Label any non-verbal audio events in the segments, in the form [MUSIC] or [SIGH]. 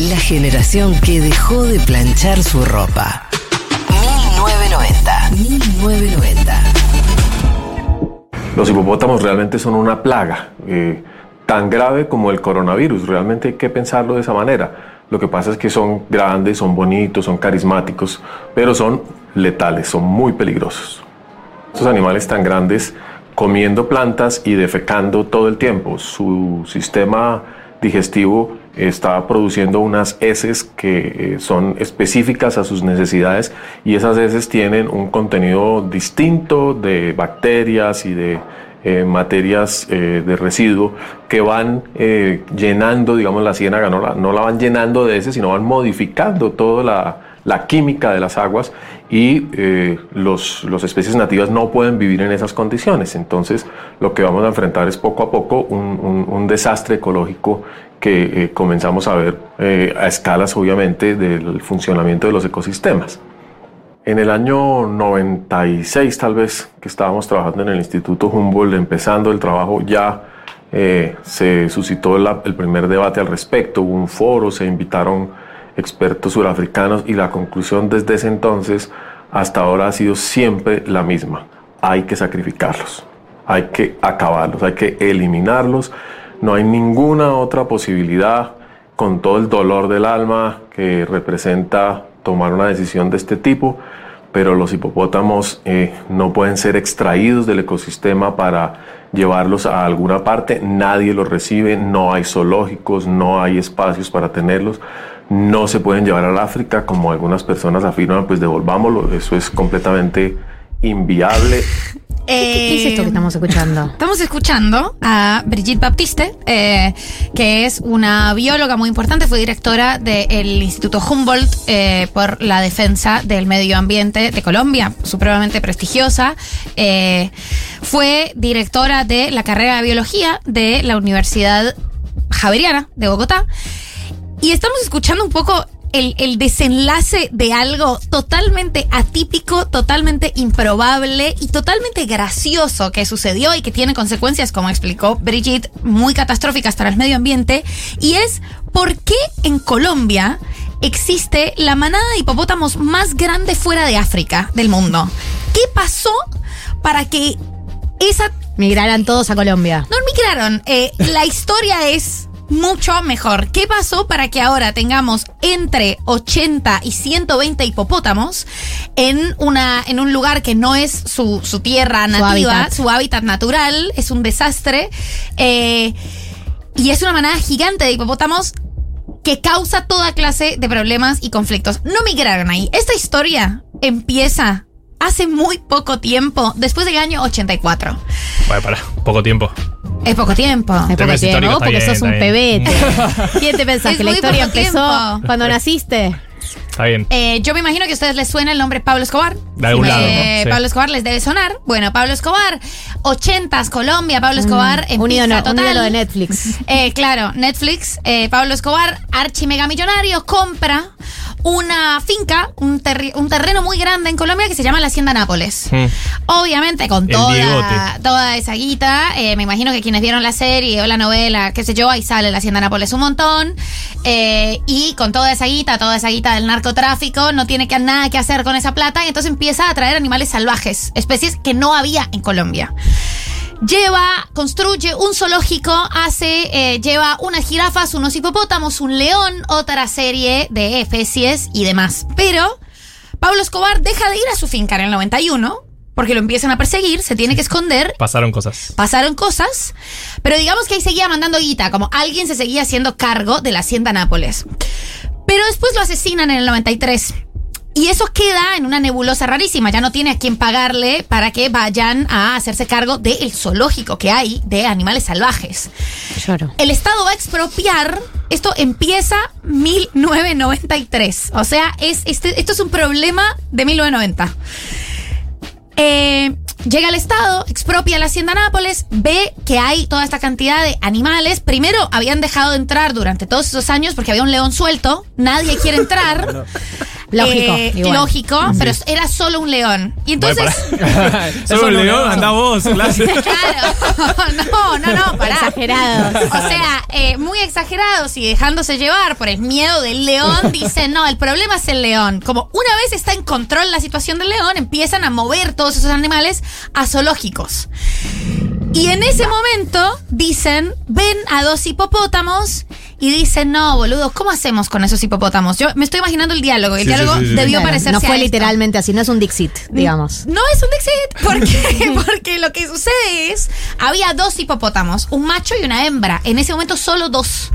La generación que dejó de planchar su ropa. 1990. 1990. Los hipopótamos realmente son una plaga, eh, tan grave como el coronavirus. Realmente hay que pensarlo de esa manera. Lo que pasa es que son grandes, son bonitos, son carismáticos, pero son letales, son muy peligrosos. Estos animales tan grandes comiendo plantas y defecando todo el tiempo. Su sistema digestivo está produciendo unas heces que eh, son específicas a sus necesidades y esas heces tienen un contenido distinto de bacterias y de eh, materias eh, de residuo que van llenando, digamos, la ciénaga, no la, no la van llenando de heces, sino van modificando toda la, la química de las aguas y eh, los, las especies nativas no pueden vivir en esas condiciones. Entonces lo que vamos a enfrentar es poco a poco un, un, desastre ecológico que eh, comenzamos a ver eh, a escalas obviamente del funcionamiento de los ecosistemas. En el año 96 tal vez que estábamos trabajando en el Instituto Humboldt, empezando el trabajo ya se suscitó el primer debate al respecto, hubo un foro, se invitaron expertos surafricanos y la conclusión desde ese entonces hasta ahora ha sido siempre la misma. Hay que sacrificarlos, hay que acabarlos, hay que eliminarlos. No hay ninguna otra posibilidad con todo el dolor del alma que representa tomar una decisión de este tipo, pero los hipopótamos eh, no pueden ser extraídos del ecosistema para llevarlos a alguna parte, nadie los recibe, no hay zoológicos, no hay espacios para tenerlos no se pueden llevar al África, como algunas personas afirman, pues devolvámoslo, eso es completamente inviable. ¿Qué, es esto que estamos escuchando? [LAUGHS] Estamos escuchando a Brigitte Baptiste, eh, que es una bióloga muy importante, fue directora del Instituto Humboldt eh, por la defensa del medio ambiente de Colombia, supremamente prestigiosa. Eh, fue directora de la carrera de biología de la Universidad Javeriana de Bogotá y estamos escuchando un poco el, desenlace de algo totalmente atípico, totalmente improbable y totalmente gracioso que sucedió y que tiene consecuencias, como explicó Brigitte, muy catastróficas para el medio ambiente. Y es por qué en Colombia existe la manada de hipopótamos más grande fuera de África del mundo. ¿Qué pasó para que esa... Migraran todos a Colombia. No migraron. Eh, la historia es mucho mejor. ¿Qué pasó para que ahora tengamos entre 80 y 120 hipopótamos en, una, en un lugar que no es su, tierra nativa, su hábitat. natural? Es un desastre. Eh, y es una manada gigante de hipopótamos que causa toda clase de problemas y conflictos. No migraron ahí. Esta historia empieza hace muy poco tiempo, después del año 84. Vale, para, poco tiempo. Es poco tiempo. Es poco tiempo, porque sos un pebete. [LAUGHS] ¿Quién te pensás que la historia empezó cuando naciste? Está bien. Eh, yo me imagino que a ustedes les suena el nombre Pablo Escobar. De algún lado. Pablo Escobar les debe sonar. Bueno, Pablo Escobar, 80 Colombia, Pablo mm, Escobar en Unido, total. de Netflix. Eh, claro, Netflix, eh, Pablo Escobar, archi mega millonario, compra una finca, un, un, terreno muy grande en Colombia que se llama la Hacienda Nápoles. Hmm. Obviamente, con toda, toda esa guita, eh, me imagino que quienes vieron la serie o la novela, qué sé yo, ahí sale la Hacienda Nápoles un montón. Eh, y con toda esa guita, toda esa guita del narcotráfico, no tiene que, nada que hacer con esa plata y entonces empieza a traer animales salvajes, especies que no había en Colombia lleva, construye un zoológico, hace, eh, lleva unas jirafas, unos hipopótamos, un león, otra serie de especies y demás. Pero Pablo Escobar deja de ir a su finca en el 91 porque lo empiezan a perseguir, se tiene que esconder. Pasaron cosas. Pasaron cosas, pero digamos que ahí seguía mandando guita, como alguien se seguía haciendo cargo de la hacienda Nápoles. Pero después lo asesinan en el 93. Y eso queda en una nebulosa rarísima. Ya no tiene a quién pagarle para que vayan a hacerse cargo del zoológico que hay de animales salvajes. Lloro. El Estado va a expropiar. Esto empieza 1993. O sea, es, este, esto es un problema de 1990. Eh, llega al Estado, expropia la Hacienda Nápoles, ve que hay toda esta cantidad de animales. Primero habían dejado de entrar durante todos esos años porque había un león suelto, nadie quiere entrar. [LAUGHS] Lógico, Eh, igual. lógico, pero era solo un león. Y entonces. [LAUGHS] [LAUGHS] Solo un león, anda vos. [LAUGHS] claro. Claro, no, no, no, pará. Exagerados. O sea, eh, muy exagerados y dejándose llevar por el miedo del león, dicen, no, el problema es el león. Como una vez está en control la situación del león, empiezan a mover todos esos animales a zoológicos. Y en ese momento dicen, ven a dos hipopótamos y dicen, no, boludos, ¿cómo hacemos con esos hipopótamos? Yo me estoy imaginando el diálogo. y El Sí, diálogo sí, sí. debió Claro, parecerse No a fue esto. literalmente así, no es un Dixit, digamos. No es un Dixit. [LAUGHS] ¿Por qué? Porque lo que sucede es, había dos hipopótamos, un macho y una hembra. En ese momento solo dos.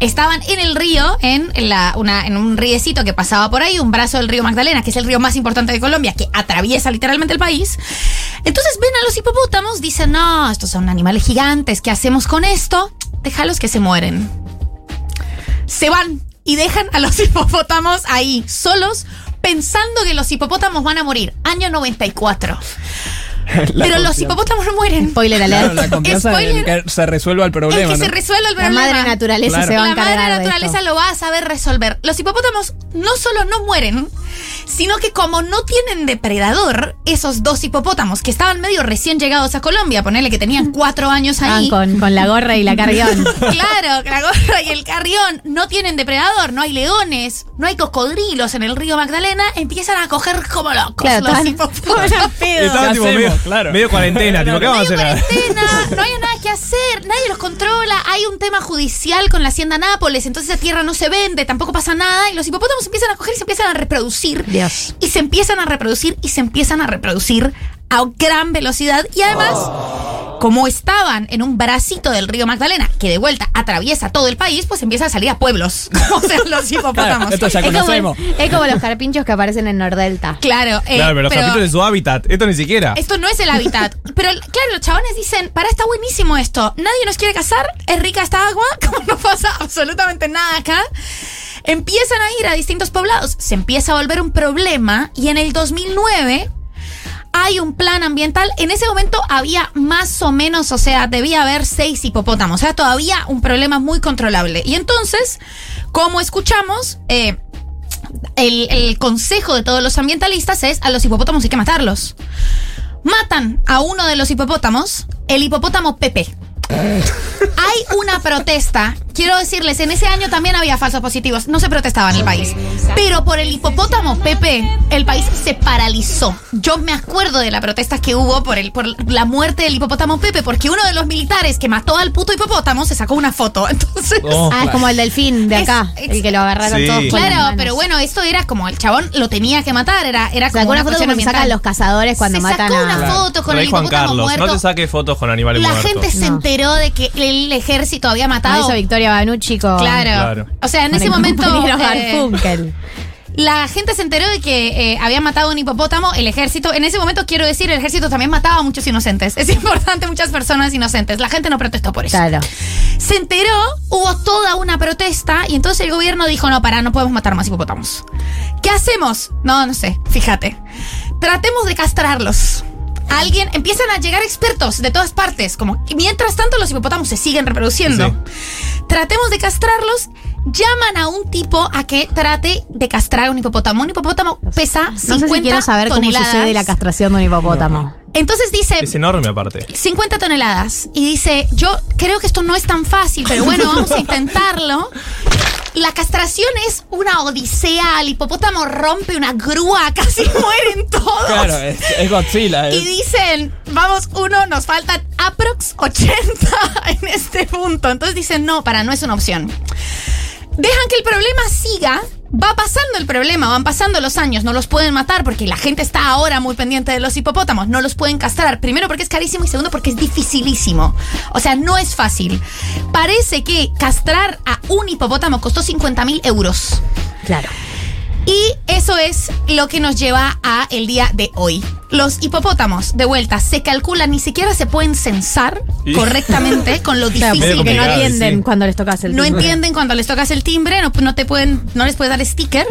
Estaban en el río, en, la, una, en un riecito que pasaba por ahí, un brazo del río Magdalena, que es el río más importante de Colombia, que atraviesa literalmente el país. Entonces ven a los hipopótamos, dicen, no, estos son animales gigantes, ¿qué hacemos con esto? Déjalos que se mueren. Se van y dejan a los [LAUGHS] hipopótamos ahí, solos, pensando que los hipopótamos van a morir. Año 94. [LAUGHS] Pero los hipopótamos no mueren. Spoiler alert. Claro, la confianza en Spoiler. que se resuelva el problema. es que se resuelva el La problema. madre naturaleza Claro. se va a La madre de naturaleza esto. lo va a saber resolver. Los hipopótamos no solo no mueren, sino que como no tienen depredador, esos dos hipopótamos que estaban medio recién llegados a Colombia, ponerle que tenían cuatro años Ah, ahí. con, con la gorra y la carrión. [LAUGHS] Claro, que la gorra y el carrión no tienen depredador, no hay leones, no hay cocodrilos en el río Magdalena, empiezan a coger como locos Claro, los estaban- hipopótamos. [LAUGHS] Estaba ¿Qué tipo medio, Claro. medio cuarentena, tipo, ¿qué vamos a Medio hacer ahora? cuarentena, [LAUGHS] no hay nada que hacer, nadie los controla, hay un tema judicial con la hacienda Nápoles, entonces esa tierra no se vende, tampoco pasa nada, y los hipopótamos empiezan a coger y se empiezan a reproducir. Dios. Y se empiezan a reproducir y se empiezan a reproducir a gran velocidad. Y además, como estaban en un bracito del río Magdalena, que de vuelta atraviesa todo el país, pues empiezan a salir a pueblos. [LAUGHS] o sea, los hipopótamos. Claro, esto ya Es como, conocemos. es como los carpinchos que aparecen en Nordelta. Claro, eh, Claro, pero los capítulos de su hábitat. Esto ni siquiera. esto no es el hábitat. [LAUGHS] Pero claro, los chabones dicen, para, está buenísimo esto. Nadie nos quiere cazar, es rica esta agua, [LAUGHS] como no pasa absolutamente nada acá. Empiezan a ir a distintos poblados, se empieza a volver un problema y en el 2009 hay un plan ambiental. En ese momento había más o menos, o sea, debía haber seis hipopótamos. O sea, todavía un problema muy controlable. Y entonces, como escuchamos, eh, el, el consejo de todos los ambientalistas es a los hipopótamos hay que matarlos. Matan a uno de los hipopótamos, el hipopótamo Pepe. Hay una protesta. Quiero decirles, en ese año también había falsos positivos. No se protestaba en el país. Pero por el hipopótamo Pepe, el país se paralizó. Yo me acuerdo de la protesta que hubo por, el, por la muerte del hipopótamo Pepe, porque uno de los militares que mató al puto hipopótamo se sacó una foto. [LAUGHS] Entonces. Oh. Ah, es como el delfín de acá, es- el que lo agarraron Sí. todos las Claro, pero bueno, esto era como el chabón lo tenía que matar, era, era como Sacó una foto como se sacan los cazadores cuando Se matan sacó a... una foto con Rey el Juan hipopótamo Carlos, muerto. no te saques fotos con animales La muertos. gente se No. enteró de que el ejército había Ah, matado. hizo Victoria Banucci con... Claro. Claro. O sea, en con ese momento. eh, la gente se enteró de que eh, había matado a un hipopótamo, el ejército. En ese momento, quiero decir, el ejército también mataba a muchos inocentes. Es [LAUGHS] importante, muchas personas inocentes. La gente no protestó por eso. Claro. Se enteró, hubo toda una protesta y entonces el gobierno dijo, no, para, no podemos matar más hipopótamos. ¿Qué hacemos? No, no sé, fíjate. Tratemos de castrarlos. Alguien, empiezan a llegar expertos de todas partes, como y mientras tanto los hipopótamos se siguen reproduciendo. Sí. Tratemos de castrarlos, llaman a un tipo a que trate de castrar a un hipopótamo. Un hipopótamo pesa 50 No sé si quiero saber toneladas. cómo sucede la castración de un hipopótamo. Entonces dice, Es enorme aparte. 50 toneladas. Y dice, yo creo que esto no es tan fácil, pero bueno, vamos a intentarlo. [LAUGHS] La castración es una odisea. El hipopótamo rompe una grúa, [LAUGHS] casi mueren todos. Claro, es, es Godzilla. Y dicen, vamos, uno, nos faltan aprox 80 [LAUGHS] en este punto. Entonces dicen, no, para, no es una opción. Dejan que el problema siga. Va pasando el problema, van pasando los años, no los pueden matar porque la gente está ahora muy pendiente de los hipopótamos, no los pueden castrar. Primero porque es carísimo y segundo porque es dificilísimo. O sea, no es fácil. Parece que castrar a un hipopótamo costó 50 mil euros. Claro. Y eso es lo que nos lleva a el día de hoy. Los hipopótamos, de vuelta, se calcula, ni siquiera se pueden censar correctamente [LAUGHS] con lo difícil porque que no sí. cuando les tocas el no timbre. entienden cuando les tocas el timbre, no, no te pueden, no les puedes dar sticker.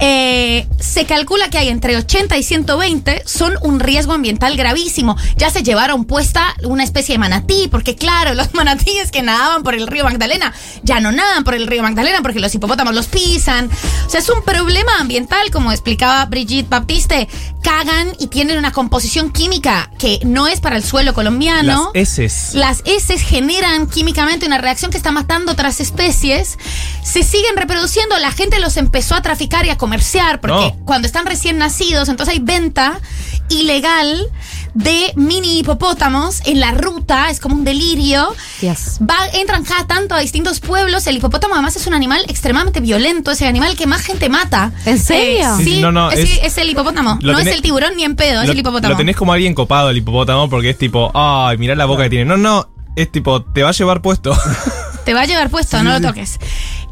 Eh, se calcula que hay entre 80 y 120 son un riesgo ambiental gravísimo. Ya se llevaron puesta una especie de manatí, porque claro, [LAUGHS] los manatíes que nadaban por el río Magdalena ya no nadan por el río Magdalena porque los hipopótamos los pisan. O sea, es un problema ambiental, como explicaba Brigitte Baptiste. Cagan y tienen una composición química que no es para el suelo colombiano. Las heces. Las heces generan químicamente una reacción que está matando otras especies. Se siguen reproduciendo. La gente los empezó a traficar y a comerciar porque No. Cuando están recién nacidos, entonces hay venta ilegal de mini hipopótamos en la ruta. Es como un delirio. Dios. Va- entran cada tanto a distintos pueblos. El hipopótamo además es un animal extremadamente violento. Es el animal que más gente mata. ¿En serio? Eh, Sí, sí, sí, no, no, es, es- es el hipopótamo. No tenés- es el tiburón ni en pedo, es lo, el hipopótamo. lo tenés como alguien copado el hipopótamo porque es tipo, ay, mirá la boca que tiene. No, no, es tipo, te va a llevar puesto. Te va a llevar puesto, no lo toques.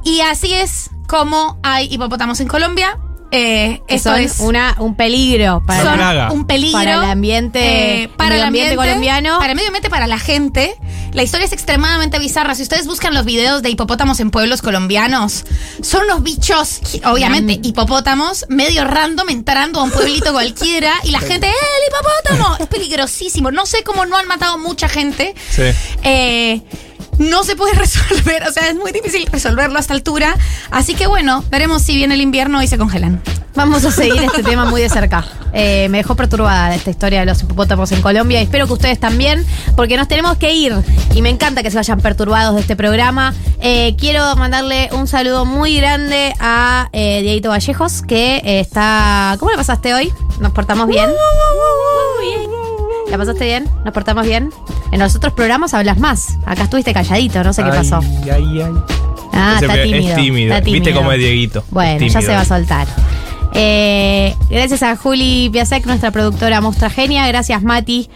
Y así es como hay hipopótamos en Colombia. Eh, esto son es una, un peligro para, Son la- plaga. un peligro para el ambiente, eh, para el ambiente ambiente colombiano. para el medio ambiente, para la gente. La historia es extremadamente bizarra. Si ustedes buscan los videos de hipopótamos en pueblos colombianos, son unos bichos, obviamente, hipopótamos, medio random, entrando a un pueblito cualquiera y la gente, ¡eh, el hipopótamo! Es peligrosísimo. No sé cómo no han matado mucha gente. Sí. Eh, no se puede [LAUGHS] resolver, o sea, es muy difícil resolverlo a esta altura. Así que bueno, veremos si viene el invierno y se congelan. Vamos a seguir este tema muy de cerca. Eh, me dejó perturbada esta historia de los hipopótamos en Colombia y espero que ustedes también, porque nos tenemos que ir. Y me encanta que se vayan perturbados de este programa. Eh, quiero mandarle un saludo muy grande a eh, Dieguito Vallejos, que eh, está. ¿Cómo le pasaste hoy? ¿Nos portamos bien? Bien. ¿La pasaste bien? ¿Nos portamos bien? En los otros programas hablas más. Acá estuviste calladito, no sé qué pasó. Ay, ay, ay. Ah, Ese está es tímido. Viste cómo es Dieguito. Bueno, Es ya se va a soltar. Eh, gracias a Juli Piasek, nuestra productora Mostra Genia. Gracias, Mati.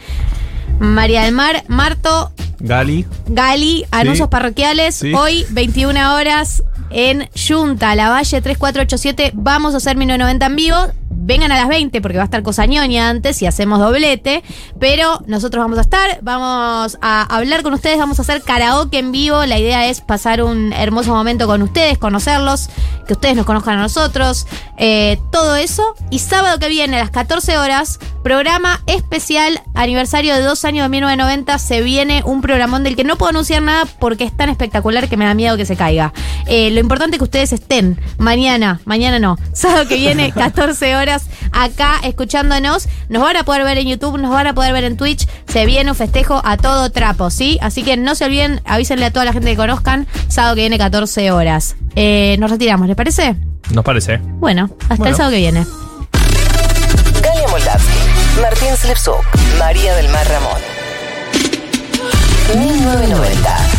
María del Mar, Marto, Gali. Gali, anuncios parroquiales. Sí. Hoy, 21 horas, en Junta, La Valle 3487. Vamos a hacer 1990 en vivo. Vengan a las 20 porque va a estar Cosañoña antes y hacemos doblete. Pero nosotros vamos a estar, vamos a hablar con ustedes, vamos a hacer karaoke en vivo. La idea es pasar un hermoso momento con ustedes, conocerlos, que ustedes nos conozcan a nosotros. eh, todo eso. Y sábado que viene a las 14 horas, programa especial aniversario de dos años de 1990. Se viene un programón del que no puedo anunciar nada porque es tan espectacular que me da miedo que se caiga. Eh, lo importante es que ustedes estén mañana, mañana no, sábado que viene, [LAUGHS] 14 horas, acá escuchándonos. Nos van a poder ver en YouTube, nos van a poder ver en Twitch. Se viene un festejo a todo trapo, ¿sí? Así que no se olviden, avísenle a toda la gente que conozcan, sábado que viene, 14 horas. Eh, nos retiramos, ¿les parece? Nos parece. Bueno, hasta el sábado que viene. Galia Moldavsky, Martín Slipsuk, María del Mar Ramón. 1990.